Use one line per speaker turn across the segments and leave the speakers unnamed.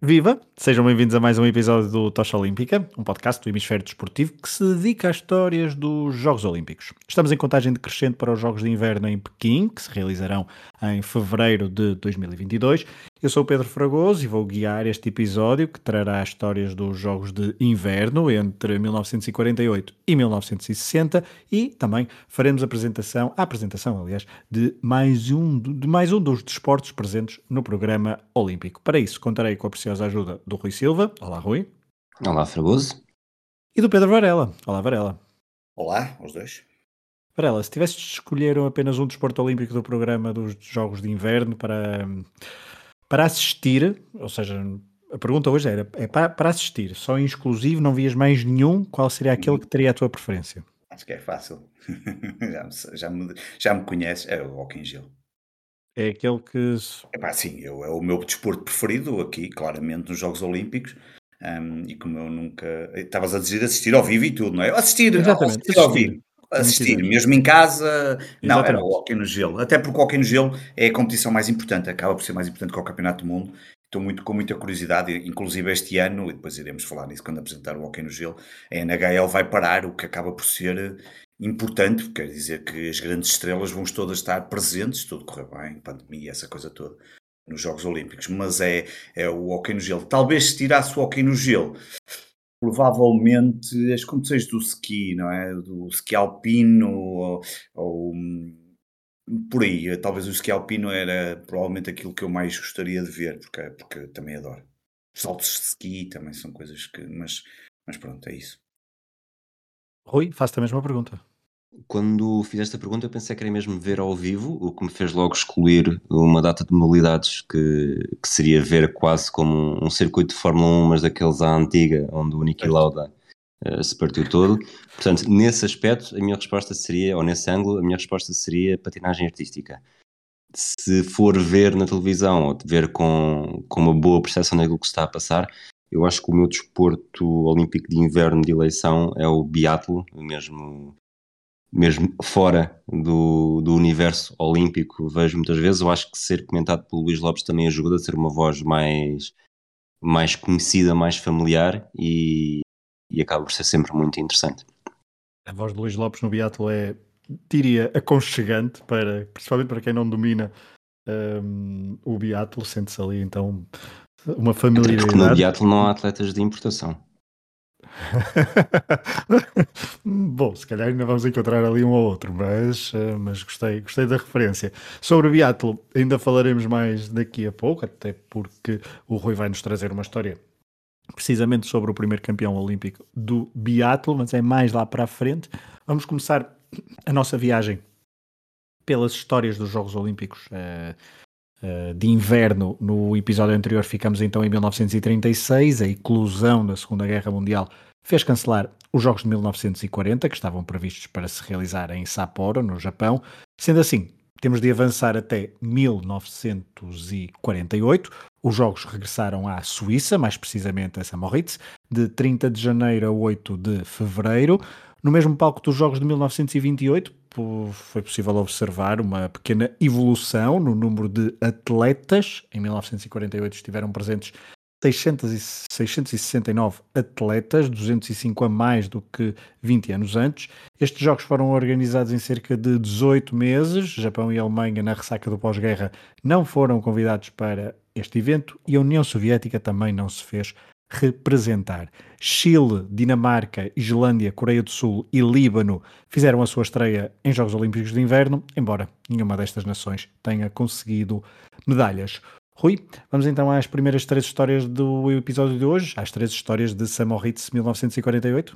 Viva! Sejam bem-vindos a mais um episódio do Tocha Olímpica, um podcast do Hemisfério Desportivo que se dedica às histórias dos Jogos Olímpicos. Estamos em contagem decrescente para os Jogos de Inverno em Pequim, que se realizarão em fevereiro de 2022. Eu sou o Pedro Fragoso e vou guiar este episódio que trará histórias dos Jogos de Inverno entre 1948 e 1960 e também faremos a apresentação, a apresentação, aliás, de mais um, de mais um dos desportos presentes no programa olímpico. Para isso, contarei com a preciosa ajuda do Rui Silva. Olá, Rui.
Olá, Fragoso.
E do Pedro Varela. Olá, Varela.
Olá, os dois.
Varela, se tivesses de escolher apenas um desporto olímpico do programa dos Jogos de Inverno para, para assistir, ou seja, a pergunta hoje era é para, para assistir, só em exclusivo, não vias mais nenhum, qual seria aquele que teria a tua preferência?
Acho que é fácil. já, me, já, me, já me conheces, é o Walking Gil.
É aquele que.
É pá, sim, eu, é o meu desporto preferido aqui, claramente, nos Jogos Olímpicos. Um, e como eu nunca. Estavas a dizer assistir ao vivo e tudo, não é? Assistir,
Exatamente,
assistir ao vivo. Assistir, mesmo em casa, não,
Exatamente.
era o hockey no gelo. Até porque o hockey no gelo é a competição mais importante, acaba por ser mais importante que o Campeonato do Mundo. Estou muito com muita curiosidade, inclusive este ano, e depois iremos falar nisso quando apresentar o hockey no gelo, a NHL vai parar, o que acaba por ser importante, porque quer dizer que as grandes estrelas vão todas estar presentes, tudo correr bem, pandemia, essa coisa toda, nos Jogos Olímpicos, mas é, é o hockey no gelo. Talvez se tirasse o hockey no gelo, provavelmente as competições do ski, não é? Do ski alpino ou, ou por aí, talvez o ski alpino era provavelmente aquilo que eu mais gostaria de ver, porque, porque também adoro. Os saltos de ski também são coisas que. Mas, mas pronto, é isso.
Rui, faço-te a mesma pergunta.
Quando fizeste a pergunta, eu pensei que era mesmo ver ao vivo, o que me fez logo excluir uma data de modalidades que, que seria ver quase como um circuito de Fórmula 1, mas daqueles à antiga, onde o Niki Lauda uh, se partiu todo. Portanto, nesse aspecto, a minha resposta seria, ou nesse ângulo, a minha resposta seria patinagem artística. Se for ver na televisão ou ver com, com uma boa percepção daquilo que está a passar, eu acho que o meu desporto olímpico de inverno de eleição é o biatlo, mesmo, mesmo fora do, do universo olímpico, vejo muitas vezes. Eu acho que ser comentado pelo Luís Lopes também ajuda a ter uma voz mais, mais conhecida, mais familiar e, e acaba por ser sempre muito interessante.
A voz de Luís Lopes no biatlo é, diria, aconchegante, para, principalmente para quem não domina um, o biatlo, sente-se ali então uma familiaridade.
Porque no biatlo não há atletas de importação.
Bom, se calhar ainda vamos encontrar ali um ou outro, mas, mas gostei, gostei da referência. Sobre o biatlo, ainda falaremos mais daqui a pouco, até porque o Rui vai nos trazer uma história precisamente sobre o primeiro campeão olímpico do biatlo, mas é mais lá para a frente. Vamos começar a nossa viagem pelas histórias dos Jogos Olímpicos uh, de inverno. No episódio anterior ficamos então em 1936, a eclosão da Segunda Guerra Mundial fez cancelar os Jogos de 1940, que estavam previstos para se realizar em Sapporo, no Japão. Sendo assim, temos de avançar até 1948. Os Jogos regressaram à Suíça, mais precisamente a Samoritz, de 30 de janeiro a 8 de fevereiro. No mesmo palco dos Jogos de 1928, foi possível observar uma pequena evolução no número de atletas. Em 1948 estiveram presentes 600 e 669 atletas, 205 a mais do que 20 anos antes. Estes jogos foram organizados em cerca de 18 meses. Japão e Alemanha, na ressaca do pós-guerra, não foram convidados para este evento e a União Soviética também não se fez representar. Chile, Dinamarca, Islândia, Coreia do Sul e Líbano fizeram a sua estreia em Jogos Olímpicos de Inverno, embora nenhuma destas nações tenha conseguido medalhas. Rui, vamos então às primeiras três histórias do episódio de hoje, às três histórias de Samoritz 1948?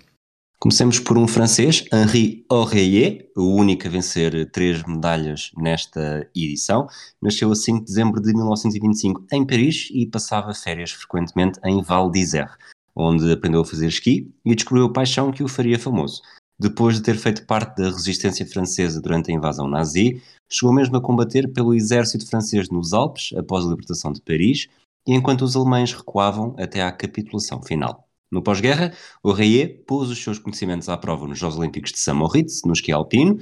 Comecemos por um francês, Henri Oreiller, o único a vencer três medalhas nesta edição. Nasceu a 5 de dezembro de 1925 em Paris e passava férias frequentemente em Val d'Isère, onde aprendeu a fazer esqui e descobriu a paixão que o faria famoso. Depois de ter feito parte da resistência francesa durante a invasão nazi, chegou mesmo a combater pelo exército francês nos Alpes após a libertação de Paris e enquanto os alemães recuavam até à capitulação final. No pós-guerra, o Reyet pôs os seus conhecimentos à prova nos Jogos Olímpicos de Saint-Moritz, no esqui alpino,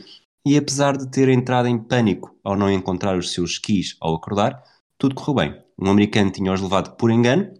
e apesar de ter entrado em pânico ao não encontrar os seus skis ao acordar, tudo correu bem. Um americano tinha-os levado por engano,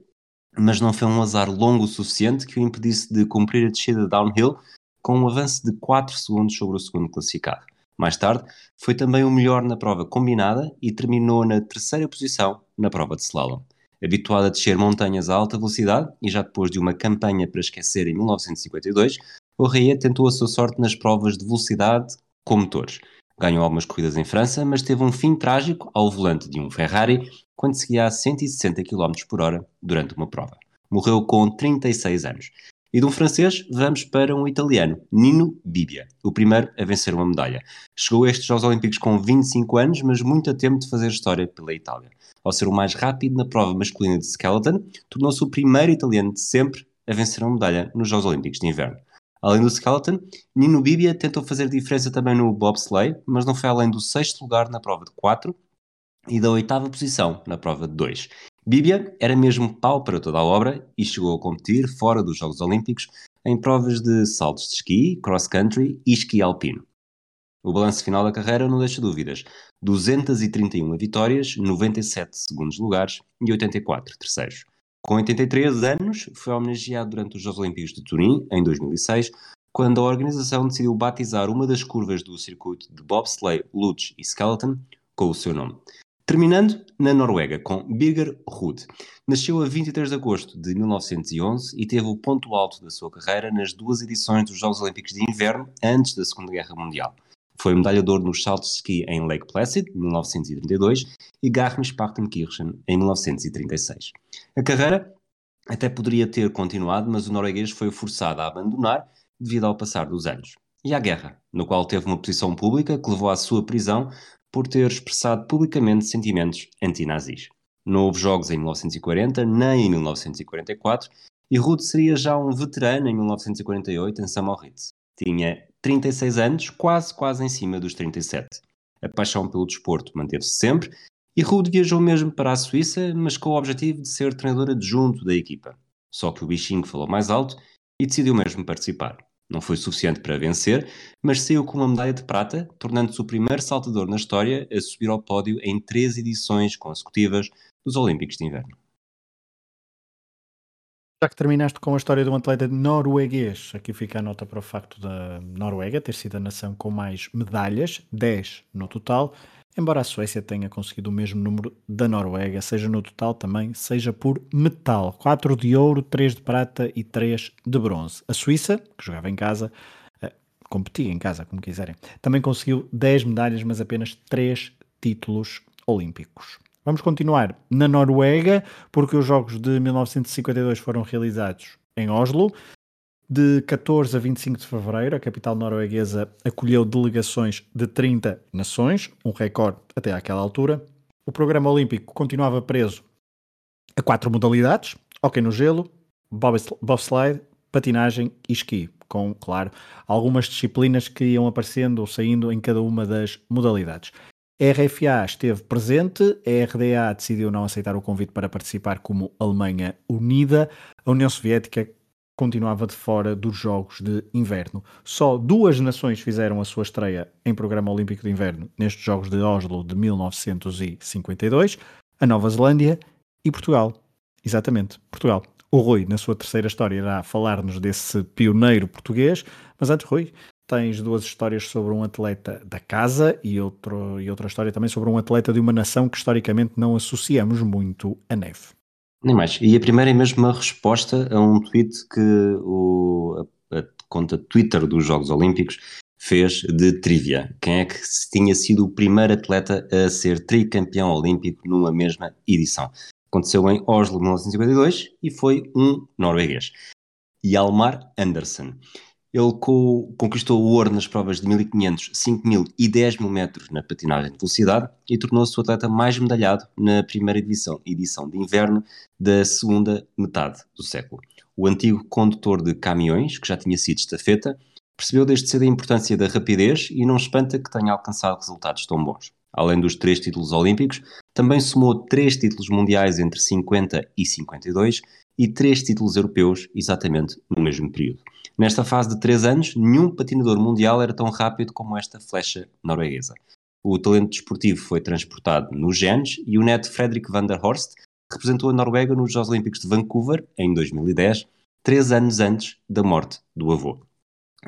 mas não foi um azar longo o suficiente que o impedisse de cumprir a descida downhill com um avanço de 4 segundos sobre o segundo classificado. Mais tarde, foi também o melhor na prova combinada e terminou na terceira posição na prova de slalom. Habituado a descer montanhas a alta velocidade e já depois de uma campanha para esquecer em 1952, o Rea tentou a sua sorte nas provas de velocidade com motores. Ganhou algumas corridas em França, mas teve um fim trágico ao volante de um Ferrari quando seguia a 160 km por hora durante uma prova. Morreu com 36 anos. E de um francês, vamos para um italiano, Nino Bibia, o primeiro a vencer uma medalha. Chegou a estes Jogos Olímpicos com 25 anos, mas muito a tempo de fazer história pela Itália ao ser o mais rápido na prova masculina de skeleton, tornou-se o primeiro italiano de sempre a vencer uma medalha nos Jogos Olímpicos de Inverno. Além do skeleton, Nino Bibia tentou fazer diferença também no bobsleigh, mas não foi além do sexto lugar na prova de 4 e da oitava posição na prova de 2. Bibia era mesmo pau para toda a obra e chegou a competir fora dos Jogos Olímpicos em provas de saltos de esqui, cross-country e esqui alpino. O balanço final da carreira não deixa dúvidas. 231 vitórias, 97 segundos lugares e 84 terceiros. Com 83 anos, foi homenageado durante os Jogos Olímpicos de Turim, em 2006, quando a organização decidiu batizar uma das curvas do circuito de bobsleigh, luge e skeleton com o seu nome. Terminando na Noruega, com Birger Ruud. Nasceu a 23 de agosto de 1911 e teve o ponto alto da sua carreira nas duas edições dos Jogos Olímpicos de Inverno antes da Segunda Guerra Mundial. Foi medalhador nos saltos de ski em Lake Placid, 1932, e Garmisch-Partenkirchen, em 1936. A carreira até poderia ter continuado, mas o norueguês foi forçado a abandonar devido ao passar dos anos. E à guerra, no qual teve uma posição pública que levou à sua prisão por ter expressado publicamente sentimentos antinazis. Não houve jogos em 1940, nem em 1944, e Ruth seria já um veterano em 1948 em Samoritz. Tinha 36 anos, quase, quase em cima dos 37. A paixão pelo desporto manteve-se sempre e Rude viajou mesmo para a Suíça, mas com o objetivo de ser treinador adjunto da equipa. Só que o bichinho falou mais alto e decidiu mesmo participar. Não foi suficiente para vencer, mas saiu com uma medalha de prata, tornando-se o primeiro saltador na história a subir ao pódio em três edições consecutivas dos Olímpicos de Inverno.
Já que terminaste com a história de um atleta norueguês, aqui fica a nota para o facto da Noruega ter sido a nação com mais medalhas, 10 no total, embora a Suécia tenha conseguido o mesmo número da Noruega, seja no total também, seja por metal. 4 de ouro, 3 de prata e 3 de bronze. A Suíça, que jogava em casa, eh, competia em casa, como quiserem, também conseguiu 10 medalhas, mas apenas 3 títulos olímpicos. Vamos continuar na Noruega, porque os Jogos de 1952 foram realizados em Oslo. De 14 a 25 de fevereiro, a capital norueguesa acolheu delegações de 30 nações, um recorde até àquela altura. O programa olímpico continuava preso a quatro modalidades: hockey no gelo, bobsled, patinagem e esqui, com, claro, algumas disciplinas que iam aparecendo ou saindo em cada uma das modalidades. A RFA esteve presente, a RDA decidiu não aceitar o convite para participar como Alemanha Unida, a União Soviética continuava de fora dos Jogos de Inverno. Só duas nações fizeram a sua estreia em programa olímpico de inverno nestes Jogos de Oslo de 1952, a Nova Zelândia e Portugal. Exatamente, Portugal. O Rui, na sua terceira história, irá falar-nos desse pioneiro português, mas antes, Rui, tens duas histórias sobre um atleta da casa e, outro, e outra história também sobre um atleta de uma nação que historicamente não associamos muito a neve.
Nem mais. E a primeira é mesmo uma resposta a um tweet que o, a, a conta Twitter dos Jogos Olímpicos fez de trivia. Quem é que tinha sido o primeiro atleta a ser tricampeão olímpico numa mesma edição? Aconteceu em Oslo, 1952, e foi um norueguês. Hjalmar Andersen. Ele co conquistou o ouro nas provas de 1500, 5000 e 10 mil metros na patinagem de velocidade e tornou-se o atleta mais medalhado na primeira edição, edição de inverno da segunda metade do século. O antigo condutor de caminhões, que já tinha sido estafeta, percebeu desde cedo a importância da rapidez e não espanta que tenha alcançado resultados tão bons. Além dos três títulos olímpicos, também somou três títulos mundiais entre 50 e 52 e três títulos europeus exatamente no mesmo período. Nesta fase de três anos, nenhum patinador mundial era tão rápido como esta flecha norueguesa. O talento desportivo foi transportado nos genes e o neto Fredrik van der Horst representou a Noruega nos Jogos Olímpicos de Vancouver em 2010, três anos antes da morte do avô.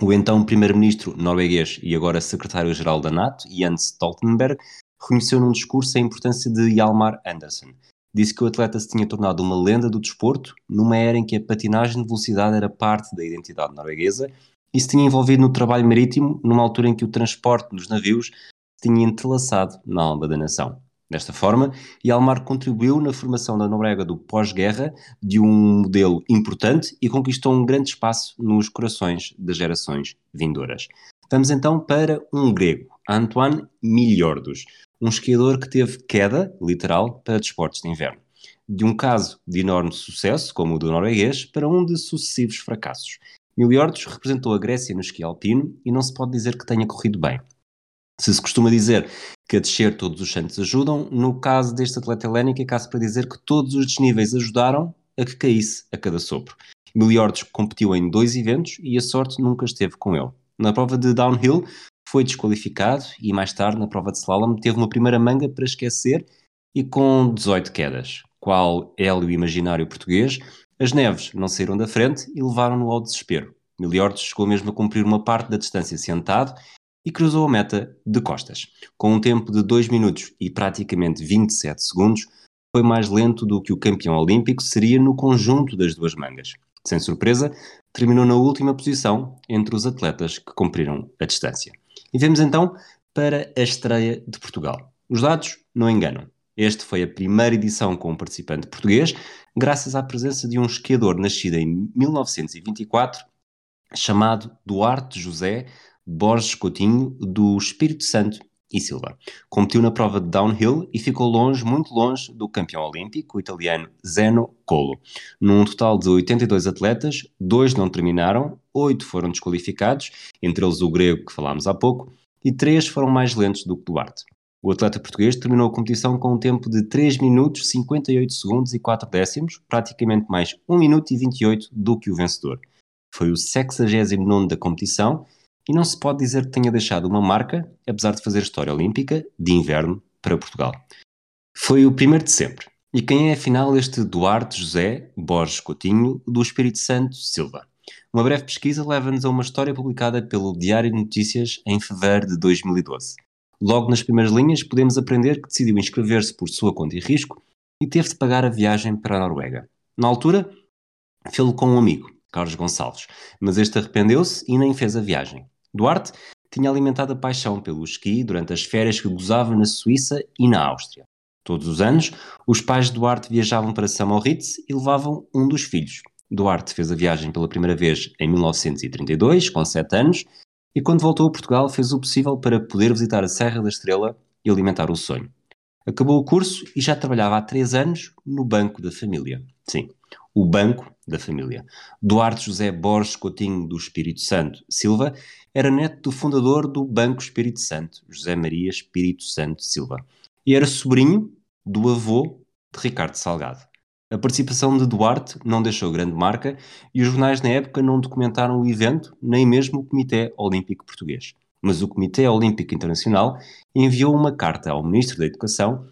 O então primeiro-ministro norueguês e agora secretário-geral da NATO, Jens Stoltenberg, reconheceu num discurso a importância de Hjalmar Andersen, disse que o atleta se tinha tornado uma lenda do desporto numa era em que a patinagem de velocidade era parte da identidade norueguesa e se tinha envolvido no trabalho marítimo numa altura em que o transporte dos navios se tinha entrelaçado na alma da nação. Desta forma, Hjalmar contribuiu na formação da Noruega do pós-guerra de um modelo importante e conquistou um grande espaço nos corações das gerações vindouras. Vamos então para um grego, Antoine Miliordos, um esquiador que teve queda, literal, para desportos de inverno. De um caso de enorme sucesso, como o do norueguês, para um de sucessivos fracassos. Miliordos representou a Grécia no esqui alpino e não se pode dizer que tenha corrido bem. Se se costuma dizer que a descer todos os santos ajudam, no caso deste atleta helénico é caso para dizer que todos os desníveis ajudaram a que caísse a cada sopro. Miliordos competiu em dois eventos e a sorte nunca esteve com ele. Na prova de downhill, foi desqualificado e mais tarde, na prova de slalom, teve uma primeira manga para esquecer e com 18 quedas. Qual hélio imaginário português, as neves não saíram da frente e levaram-no ao desespero. Miliortes chegou mesmo a cumprir uma parte da distância sentado e cruzou a meta de costas. Com um tempo de 2 minutos e praticamente 27 segundos, foi mais lento do que o campeão olímpico seria no conjunto das duas mangas. Sem surpresa, terminou na última posição entre os atletas que cumpriram a distância. E vemos então para a estreia de Portugal. Os dados não enganam. Este foi a primeira edição com um participante português, graças à presença de um esquiador nascido em 1924, chamado Duarte José Borges Coutinho, do Espírito Santo e Silva. Competiu na prova de downhill e ficou longe, muito longe, do campeão olímpico, italiano Zeno Colo. Num total de 82 atletas, dois não terminaram, oito foram desqualificados, entre eles o grego que falámos há pouco, e três foram mais lentos do que Duarte. O atleta português terminou a competição com um tempo de 3 minutos 58 segundos e 4 décimos, praticamente mais 1 minuto e 28 do que o vencedor. Foi o 69 da competição e não se pode dizer que tenha deixado uma marca, apesar de fazer história olímpica de inverno para Portugal. Foi o primeiro de sempre. E quem é afinal este Duarte José Borges Coutinho do Espírito Santo Silva? Uma breve pesquisa leva-nos a uma história publicada pelo Diário de Notícias em fevereiro de 2012. Logo nas primeiras linhas podemos aprender que decidiu inscrever-se por sua conta e risco e teve de pagar a viagem para a Noruega. Na altura, fê-lo com um amigo, Carlos Gonçalves, mas este arrependeu-se e nem fez a viagem. Duarte tinha alimentado a paixão pelo esqui durante as férias que gozava na Suíça e na Áustria. Todos os anos, os pais de Duarte viajavam para São Moritz e levavam um dos filhos. Duarte fez a viagem pela primeira vez em 1932, com 7 anos, e quando voltou a Portugal fez o possível para poder visitar a Serra da Estrela e alimentar o sonho. Acabou o curso e já trabalhava há 3 anos no Banco da Família. Sim, o Banco da Família. Duarte José Borges Coutinho do Espírito Santo Silva era neto do fundador do Banco Espírito Santo, José Maria Espírito Santo Silva, e era sobrinho do avô de Ricardo Salgado. A participação de Duarte não deixou grande marca e os jornais na época não documentaram o evento, nem mesmo o Comitê Olímpico Português. Mas o Comitê Olímpico Internacional enviou uma carta ao Ministro da Educação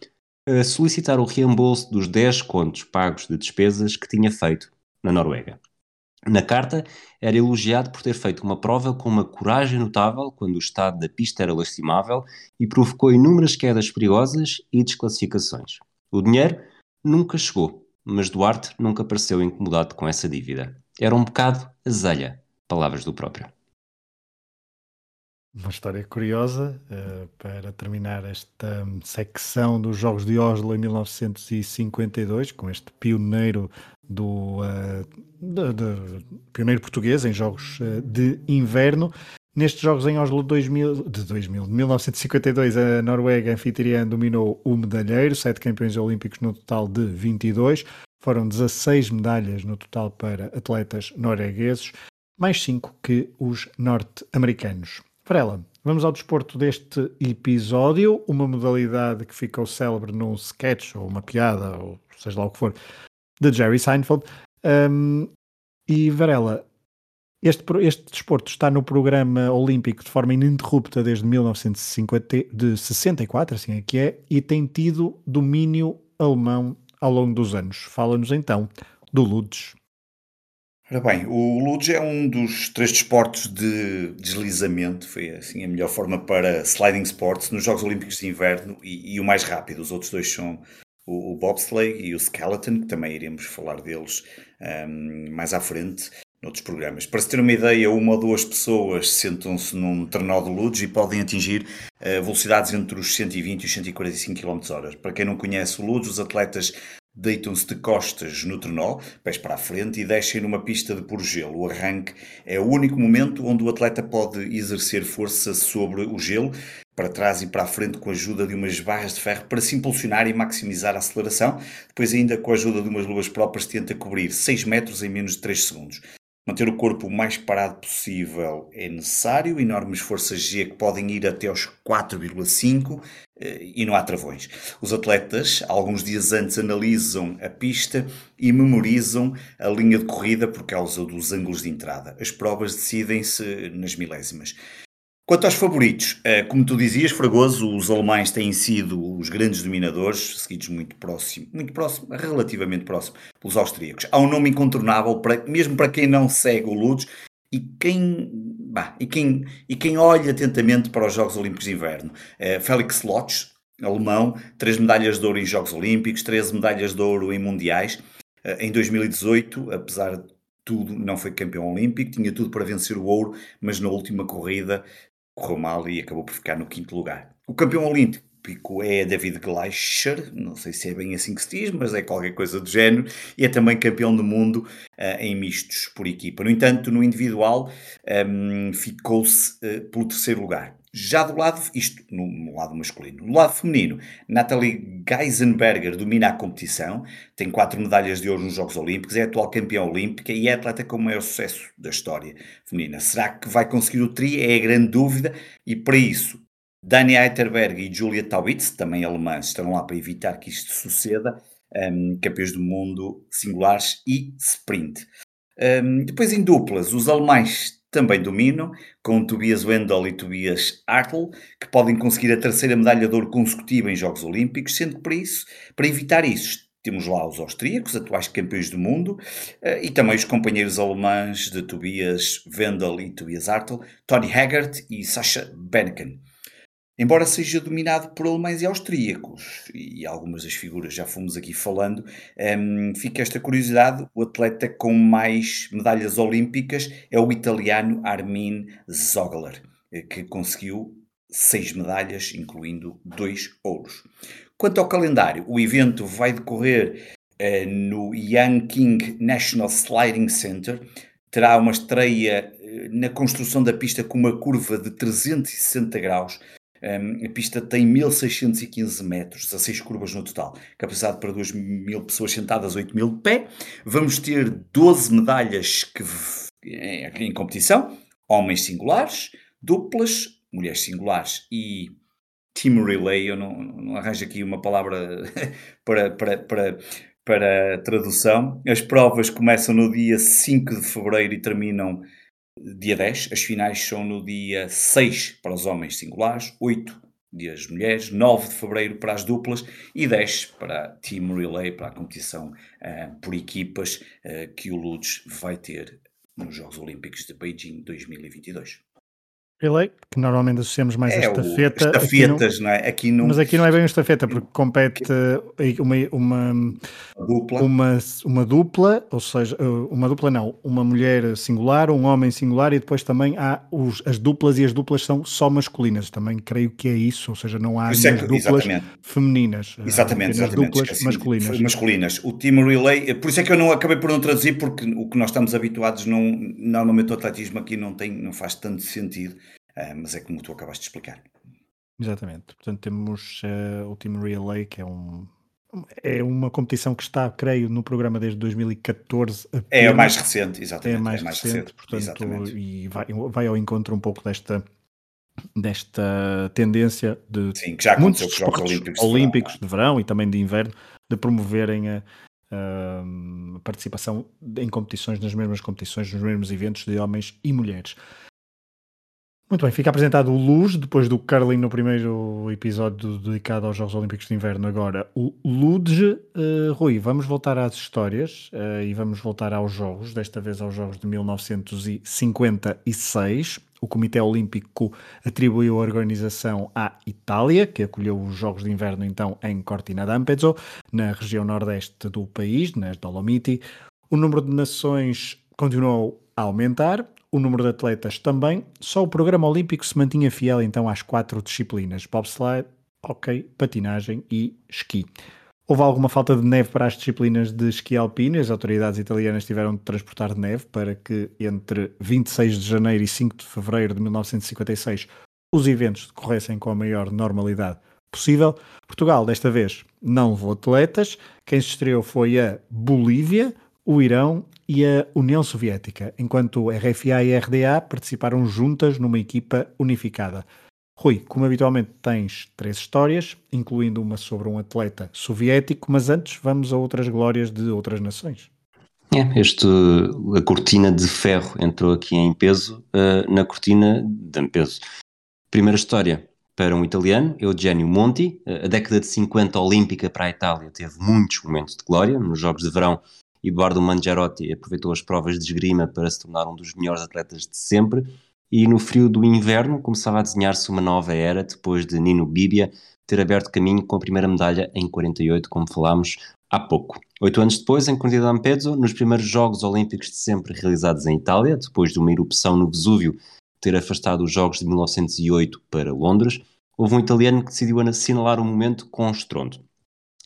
a solicitar o reembolso dos 10 contos pagos de despesas que tinha feito na Noruega. Na carta, era elogiado por ter feito uma prova com uma coragem notável quando o estado da pista era lastimável e provocou inúmeras quedas perigosas e desclassificações. O dinheiro nunca chegou, mas Duarte nunca pareceu incomodado com essa dívida. Era um bocado azelha, palavras do próprio.
Uma história curiosa uh, para terminar esta secção dos Jogos de Oslo em 1952, com este pioneiro do uh, de, de, pioneiro português em jogos uh, de inverno. Nestes Jogos em Oslo 2000, de 2000, 1952, a Noruega anfitriã dominou o medalheiro, sete campeões olímpicos no total de 22. Foram 16 medalhas no total para atletas noruegueses, mais 5 que os norte-americanos. Varela, vamos ao desporto deste episódio, uma modalidade que ficou célebre num sketch ou uma piada, ou seja lá o que for, de Jerry Seinfeld. Um, e Varela, este, este desporto está no programa olímpico de forma ininterrupta desde 1964, assim é que é, e tem tido domínio alemão ao longo dos anos. Fala-nos então do Ludes.
Ora bem, o Ludes é um dos três desportos de deslizamento, foi assim a melhor forma para sliding sports nos Jogos Olímpicos de Inverno e, e o mais rápido. Os outros dois são o, o bobsleigh e o skeleton, que também iremos falar deles um, mais à frente noutros programas. Para se ter uma ideia, uma ou duas pessoas sentam-se num trenó de Ludes e podem atingir uh, velocidades entre os 120 e os 145 km h Para quem não conhece o Ludes, os atletas deitam-se de costas no trenó, pés para a frente, e descem numa pista de puro gelo. O arranque é o único momento onde o atleta pode exercer força sobre o gelo, para trás e para a frente com a ajuda de umas barras de ferro para se impulsionar e maximizar a aceleração. Depois, ainda com a ajuda de umas luvas próprias, tenta cobrir 6 metros em menos de 3 segundos. Manter o corpo o mais parado possível é necessário, enormes forças G que podem ir até aos 4,5 eh, e não há travões. Os atletas, alguns dias antes, analisam a pista e memorizam a linha de corrida por causa dos ângulos de entrada. As provas decidem-se nas milésimas. Quanto aos favoritos, eh, como tu dizias, Fragoso, os alemães têm sido os grandes dominadores, seguidos muito próximo, muito próximo, relativamente próximo, pelos austríacos. Há um nome incontornável, para, mesmo para quem não segue o Ludes, e quem, bah, e, quem, e quem olha atentamente para os Jogos Olímpicos de Inverno. É, Félix Lotz, alemão, três medalhas de ouro em Jogos Olímpicos, 13 medalhas de ouro em Mundiais. Eh, em 2018, apesar de tudo, não foi campeão olímpico, tinha tudo para vencer o ouro, mas na última corrida correu mal e acabou por ficar no quinto lugar. O campeão olímpico é David Gleicher, não sei se é bem assim que se diz, mas é qualquer coisa do género, e é também campeão do mundo uh, em mistos por equipa. No entanto, no individual, um, ficou-se uh, pelo terceiro lugar. Já do lado, isto no, lado masculino, no lado feminino, Natalie Geisenberger domina a competição, tem quatro medalhas de ouro nos Jogos Olímpicos, é atual campeã olímpica e é atleta com o maior sucesso da história feminina. Será que vai conseguir o tri? É a grande dúvida e para isso Dani Eiterberg e Julia Taubitz, também alemãs, estão lá para evitar que isto suceda, um, campeões do mundo singulares e sprint. Um, depois em duplas, os alemães também dominam, com Tobias Wendel e Tobias Hartl, que podem conseguir a terceira medalha de ouro consecutiva em Jogos Olímpicos, sendo que para isso, para evitar isso, temos lá os austríacos, atuais campeões do mundo, eh, e também os companheiros alemães de Tobias Wendel e Tobias Hartl, Tony Haggart e Sascha Benneken. Embora seja dominado por alemães e austríacos, e algumas das figuras já fomos aqui falando, um, fica esta curiosidade: o atleta com mais medalhas olímpicas é o italiano Armin Zogler, eh, que conseguiu seis medalhas, incluindo dois ouros. Quanto ao calendário, o evento vai decorrer uh, no King National Sliding Center, terá uma estreia uh, na construção da pista com uma curva de 360 graus um, a pista tem 1615 metros, 16 curvas no total, capacidade para 2 mil pessoas sentadas, 8 mil de pé. Vamos ter 12 medalhas que, em, em competição: homens singulares, duplas, mulheres singulares e team relay. Eu não, não arranjo aqui uma palavra para, para, para, para tradução. As provas começam no dia 5 de fevereiro e terminam dia 10, as finais são no dia 6 para os homens singulares, 8 das mulheres, 9 de fevereiro para as duplas e 10 para a Team Relay, para a competição uh, por equipas uh, que o Ludes vai ter nos Jogos Olímpicos de Beijing 2022.
Relay, que normalmente associamos mais
É
a estafeta. aqui
estafetas, não é? Aqui
mas aqui não é bem uma estafeta, porque compete eh, uma, uma,
dupla.
uma, uma dupla, ou seja, eh, uma dupla não, uma mulher singular, um homem singular e depois também há os, as duplas e as duplas são só masculinas. Também creio que é isso, ou seja, não há
é que-
duplas
exatamente.
femininas.
Exatamente, exatamente.
duplas masculinas.
Masculinas. O team relay, por isso é que eu não acabei por não traduzir, porque o que nós estamos habituados, não, normalmente o atletismo aqui não, tem, não faz tanto sentido, mas é como tu acabaste de explicar.
Exatamente. Portanto, temos eh, o Team Relay, que é um. É uma competição que está, creio, no programa desde 2014.
É a
apenas.
mais recente,
é
exatamente.
mais, recente, portanto,
exatamente.
e vai, vai ao encontro um pouco desta, desta tendência de
Sim, que já
muitos
aconteceu com os Jogos
desportos
Olímpicos. de Verão,
olímpicos
é?
de verão e também de inverno de promoverem a, a participação em competições, nas mesmas competições, nos mesmos eventos de homens e mulheres. Muito bem, fica apresentado o Luz, depois do curling no primeiro episódio dedicado aos Jogos Olímpicos de Inverno, agora o Luge. Uh, Rui, vamos voltar às histórias uh, e vamos voltar aos Jogos, desta vez aos Jogos de 1956. O Comitê Olímpico atribuiu a organização à Itália, que acolheu os Jogos de Inverno então em Cortina d'Ampezzo, na região nordeste do país, nas Dolomiti. O número de nações continuou a aumentar, o número de atletas também. Só o programa olímpico se mantinha fiel então às quatro disciplinas: bobsled, hockey, patinagem e esqui. Houve alguma falta de neve para as disciplinas de esqui alpino. As autoridades italianas tiveram de transportar neve para que entre 26 de janeiro e 5 de fevereiro de 1956 os eventos decorressem com a maior normalidade possível. Portugal, desta vez, não levou atletas. Quem se estreou foi a Bolívia, o Irão e a União Soviética, enquanto RFA e RDA participaram juntas numa equipa unificada. Rui, como habitualmente tens três histórias, incluindo uma sobre um atleta soviético, mas antes vamos a outras glórias de outras nações.
É, este, a cortina de ferro entrou aqui em peso uh, na cortina de peso. Primeira história para um italiano, Eugenio Monti. A década de 50 olímpica para a Itália teve muitos momentos de glória. Nos Jogos de Verão, Eduardo Mangiarotti aproveitou as provas de esgrima para se tornar um dos melhores atletas de sempre e no frio do inverno começava a desenhar-se uma nova era depois de Nino Bibia ter aberto caminho com a primeira medalha em 48, como falámos há pouco. Oito anos depois, em Cortina d'Ampezzo, nos primeiros Jogos Olímpicos de sempre realizados em Itália, depois de uma erupção no Vesúvio ter afastado os Jogos de 1908 para Londres, houve um italiano que decidiu assinalar o momento com estrondo.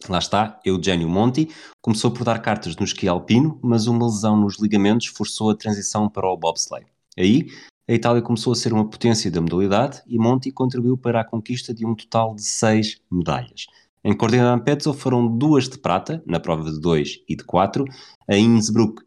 Lá está, Eugenio Monti começou por dar cartas no esqui alpino, mas uma lesão nos ligamentos forçou a transição para o bobsleigh. Aí, a Itália começou a ser uma potência da modalidade e Monti contribuiu para a conquista de um total de seis medalhas. Em Cortina d'Ampezzo foram duas de prata, na prova de 2 e de 4. A Innsbruck,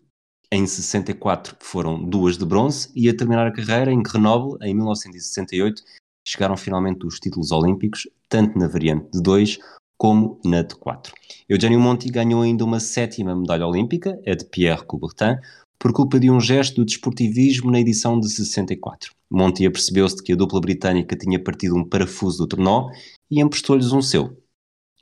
em 64, foram duas de bronze. E a terminar a carreira, em Grenoble, em 1968, chegaram finalmente os títulos olímpicos, tanto na variante de 2 como na de 4. Eugenio Monti ganhou ainda uma sétima medalha olímpica, a de Pierre Coubertin, por culpa de um gesto do desportivismo na edição de 64. Monti apercebeu-se de que a dupla britânica tinha partido um parafuso do trenó e emprestou-lhes um seu.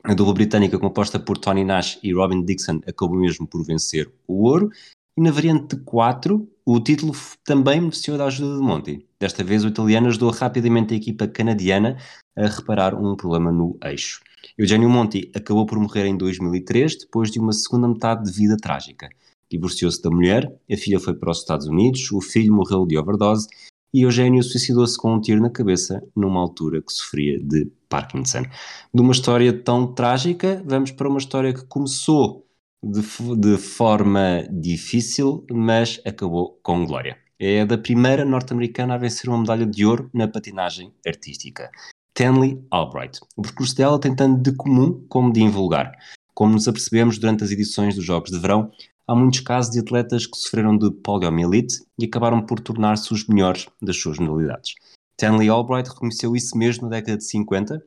A dupla britânica composta por Tony Nash e Robin Dixon acabou mesmo por vencer o ouro e na variante de 4 o título também beneficiou da ajuda de Monti. Desta vez o italiano ajudou rapidamente a equipa canadiana a reparar um problema no eixo. Eugenio Monti acabou por morrer em 2003 depois de uma segunda metade de vida trágica. Divorciou-se da mulher, a filha foi para os Estados Unidos, o filho morreu de overdose e Eugênio suicidou-se com um tiro na cabeça numa altura que sofria de Parkinson. De uma história tão trágica, vamos para uma história que começou de, de forma difícil, mas acabou com glória. É da primeira norte-americana a vencer uma medalha de ouro na patinagem artística. Stanley Albright. O percurso dela tem tanto de comum como de invulgar. Como nos apercebemos durante as edições dos Jogos de Verão, há muitos casos de atletas que sofreram de poliomielite e acabaram por tornar-se os melhores das suas modalidades. Stanley Albright reconheceu isso mesmo na década de 50,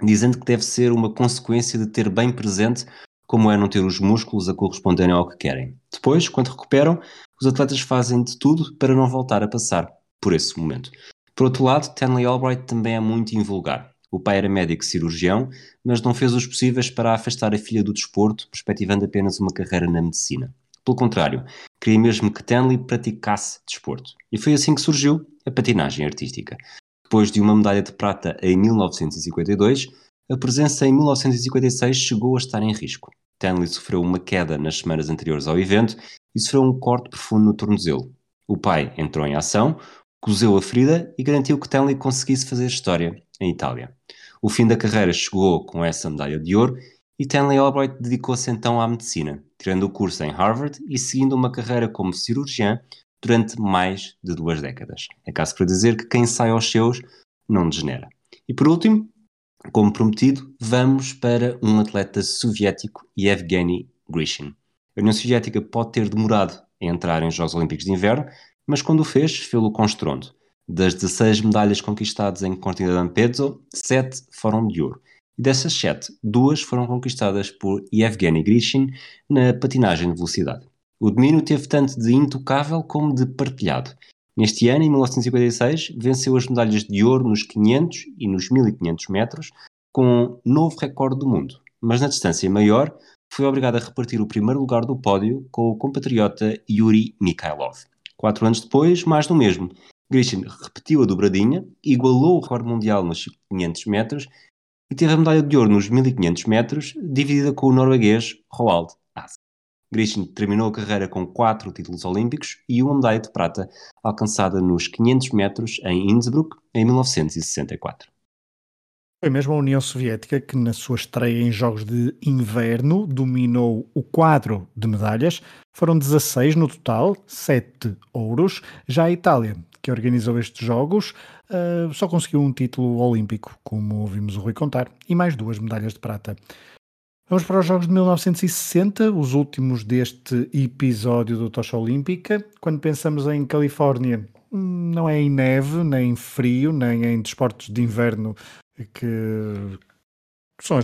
dizendo que deve ser uma consequência de ter bem presente como é não ter os músculos a corresponderem ao que querem. Depois, quando recuperam, os atletas fazem de tudo para não voltar a passar por esse momento. Por outro lado, Stanley Albright também é muito invulgar. O pai era médico cirurgião, mas não fez os possíveis para afastar a filha do desporto, perspectivando apenas uma carreira na medicina. Pelo contrário, queria mesmo que Stanley praticasse desporto. E foi assim que surgiu a patinagem artística. Depois de uma medalha de prata em 1952, a presença em 1956 chegou a estar em risco. Stanley sofreu uma queda nas semanas anteriores ao evento e sofreu um corte profundo no tornozelo. O pai entrou em ação, cozeu a ferida e garantiu que Stanley conseguisse fazer história em Itália. O fim da carreira chegou com essa medalha de ouro e Stanley Albright dedicou-se então à medicina, tirando o curso em Harvard e seguindo uma carreira como cirurgião durante mais de duas décadas. É caso para dizer que quem sai aos seus não degenera. E por último, como prometido, vamos para um atleta soviético, Yevgeny Grishin. A União Soviética pode ter demorado a entrar em Jogos Olímpicos de Inverno, mas quando o fez, fez-o com estrondo. Das 16 medalhas conquistadas em Cortina d'Ampezzo, 7 foram de ouro. E dessas 7, duas foram conquistadas por Yevgeny Grishin na patinagem de velocidade. O domínio teve tanto de intocável como de partilhado. Neste ano, em 1956, venceu as medalhas de ouro nos 500 e nos 1500 metros, com um novo recorde do mundo. Mas na distância maior, foi obrigado a repartir o primeiro lugar do pódio com o compatriota Yuri Mikhailov. Quatro anos depois, mais do mesmo. Grishin repetiu a dobradinha, igualou o recorde mundial nos 500 metros e teve a medalha de ouro nos 1500 metros, dividida com o norueguês Roald Haas. Grishin terminou a carreira com quatro títulos olímpicos e uma medalha de prata alcançada nos 500 metros em Innsbruck em 1964.
Foi mesmo a União Soviética que, na sua estreia em Jogos de Inverno, dominou o quadro de medalhas. Foram 16 no total, 7 ouros. Já a Itália, que organizou estes Jogos, uh, só conseguiu um título olímpico, como ouvimos o Rui contar, e mais duas medalhas de prata. Vamos para os Jogos de 1960, os últimos deste episódio do Tocha Olímpica. Quando pensamos em Califórnia, hum, não é em neve, nem em frio, nem em desportos de inverno que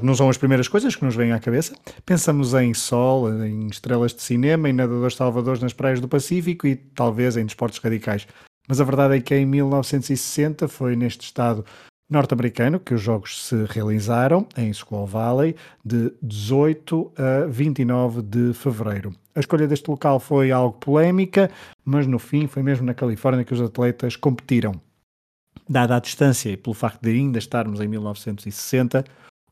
não são as primeiras coisas que nos vêm à cabeça. Pensamos em sol, em estrelas de cinema, em nadadores salvadores nas praias do Pacífico e talvez em desportos radicais. Mas a verdade é que em 1960 foi neste estado norte-americano que os jogos se realizaram em Squaw Valley de 18 a 29 de fevereiro. A escolha deste local foi algo polémica, mas no fim foi mesmo na Califórnia que os atletas competiram. Dada a distância e pelo facto de ainda estarmos em 1960,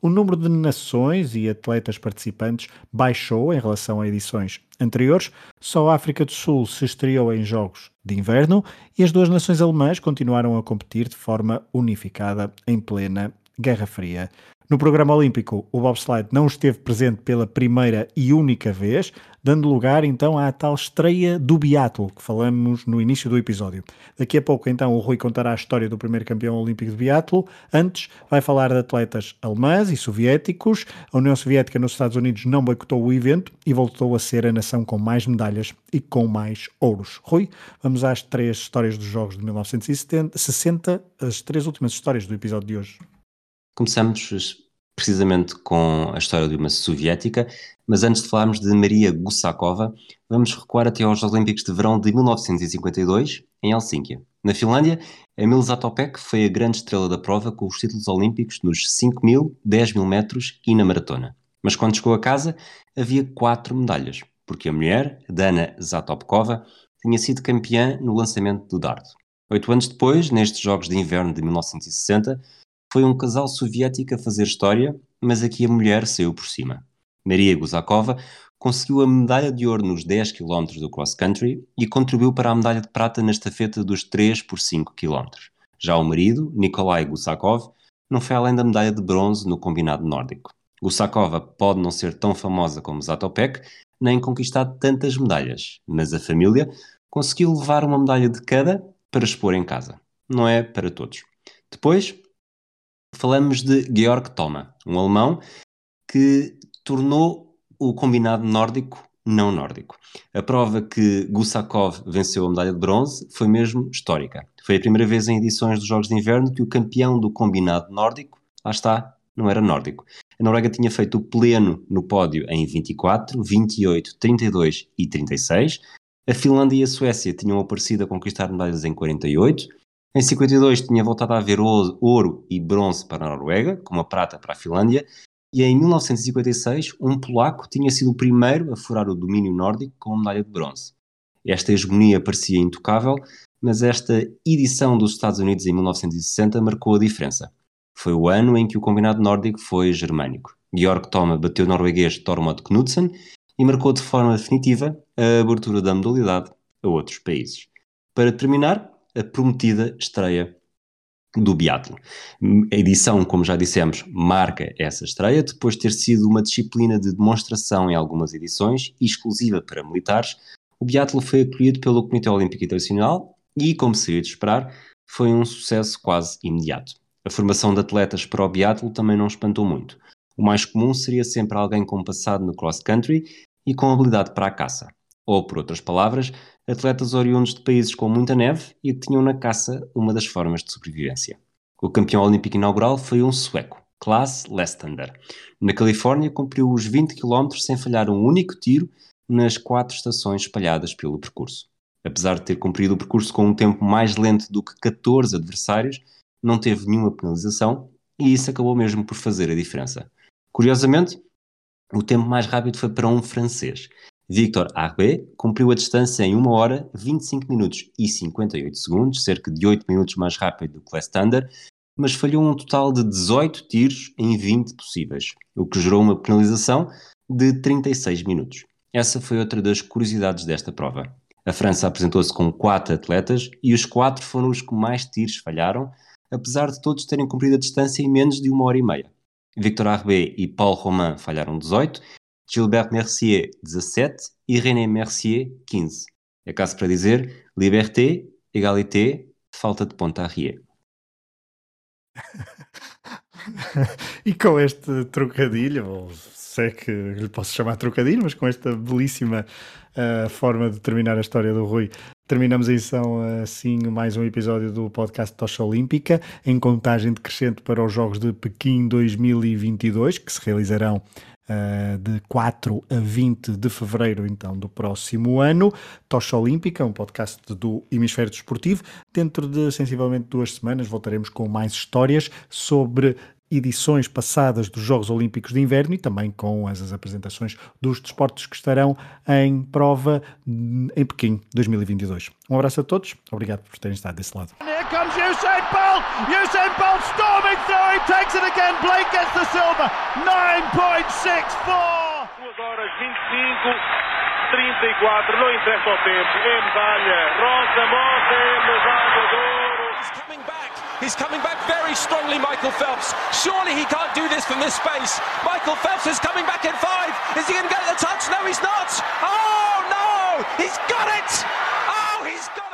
o número de nações e atletas participantes baixou em relação a edições anteriores. Só a África do Sul se estreou em Jogos de Inverno e as duas nações alemãs continuaram a competir de forma unificada em plena Guerra Fria. No programa olímpico, o bobsled não esteve presente pela primeira e única vez, dando lugar então à tal estreia do biatlo que falamos no início do episódio. Daqui a pouco então o Rui contará a história do primeiro campeão olímpico de biatlo. Antes vai falar de atletas alemães e soviéticos. A União Soviética nos Estados Unidos não boicotou o evento e voltou a ser a nação com mais medalhas e com mais ouros. Rui, vamos às três histórias dos Jogos de 1960, as três últimas histórias do episódio de hoje.
Começamos precisamente com a história de uma soviética, mas antes de falarmos de Maria Gusakova, vamos recuar até aos Olímpicos de Verão de 1952, em Helsínquia. Na Finlândia, Emil Zatopek foi a grande estrela da prova com os títulos olímpicos nos 5 mil, 10 mil metros e na maratona. Mas quando chegou a casa, havia quatro medalhas, porque a mulher, Dana Zatopkova, tinha sido campeã no lançamento do dardo. Oito anos depois, nestes Jogos de Inverno de 1960, foi um casal soviético a fazer história, mas aqui a mulher saiu por cima. Maria Guzakova conseguiu a medalha de ouro nos 10 km do cross-country e contribuiu para a medalha de prata na estafeta dos 3 por 5 km. Já o marido, Nikolai Gusakov, não foi além da medalha de bronze no combinado nórdico. Gusakova pode não ser tão famosa como Zatopek, nem conquistar tantas medalhas, mas a família conseguiu levar uma medalha de cada para expor em casa. Não é para todos. Depois, falamos de Georg Thoma, um alemão que tornou o combinado nórdico não nórdico. A prova que Gusakov venceu a medalha de bronze foi mesmo histórica. Foi a primeira vez em edições dos Jogos de Inverno que o campeão do combinado nórdico, lá está, não era nórdico. A Noruega tinha feito o pleno no pódio em 24, 28, 32 e 36. A Finlândia e a Suécia tinham aparecido a conquistar medalhas em 48. Em 52 tinha voltado a haver ouro e bronze para a Noruega, com uma prata para a Finlândia, e em 1956 um polaco tinha sido o primeiro a furar o domínio nórdico com a medalha de bronze. Esta hegemonia parecia intocável, mas esta edição dos Estados Unidos em 1960 marcou a diferença. Foi o ano em que o combinado nórdico foi germânico. Georg Thoma bateu o norueguês Tormod Knudsen e marcou de forma definitiva a abertura da modalidade a outros países. Para terminar, a prometida estreia do biatlo. A edição, como já dissemos, marca essa estreia, depois de ter sido uma disciplina de demonstração em algumas edições, exclusiva para militares. O biatlo foi acolhido pelo Comitê Olímpico Internacional e, como seria de esperar, foi um sucesso quase imediato. A formação de atletas para o biatlo também não espantou muito. O mais comum seria sempre alguém com passado no cross-country e com habilidade para a caça. Ou, por outras palavras, atletas oriundos de países com muita neve e que tinham na caça uma das formas de sobrevivência. O campeão olímpico inaugural foi um sueco, Klaas Lestander. Na Califórnia, cumpriu os 20 km sem falhar um único tiro nas quatro estações espalhadas pelo percurso. Apesar de ter cumprido o percurso com um tempo mais lento do que 14 adversários, não teve nenhuma penalização e isso acabou mesmo por fazer a diferença. Curiosamente, o tempo mais rápido foi para um francês. Victor Arbé cumpriu a distância em 1 hora, 25 minutos e 58 segundos, cerca de 8 minutos mais rápido do que Lestander, mas falhou um total de 18 tiros em 20 possíveis, o que gerou uma penalização de 36 minutos. Essa foi outra das curiosidades desta prova. A França apresentou-se com quatro atletas e os quatro foram os que mais tiros falharam, apesar de todos terem cumprido a distância em menos de uma hora e meia. Victor Arbé e Paul Romain falharam 18, Gilbert Mercier 17 e René Mercier 15. É caso para dizer liberté, égalité, falta de ponta a
e com este trocadilho, ou se é que lhe posso chamar trocadilho, mas com esta belíssima uh, forma de terminar a história do Rui, Terminamos então assim mais um episódio do podcast Tocha Olímpica, em contagem decrescente para os Jogos de Pequim 2022, que se realizarão uh, de 4 a 20 de fevereiro então do próximo ano. Tocha Olímpica, um podcast do Hemisfério Desportivo. Dentro de sensivelmente duas semanas voltaremos com mais histórias sobre edições passadas dos Jogos Olímpicos de Inverno e também com as, as apresentações dos desportos que estarão em prova em Pequim 2022. Um abraço a todos, obrigado por terem estado desse lado. Here comes Usain Bolt! Usain Bolt storming through, he takes it again, Blake gets the silver, 9.64! 2 horas 25, 34, não interessa o tempo, é medalha, Rosa Mota, medalha de ouro! He's coming back very strongly, Michael Phelps. Surely he can't do this from this space. Michael Phelps is coming back in five. Is he going to get the touch? No, he's not. Oh, no! He's got it! Oh, he's got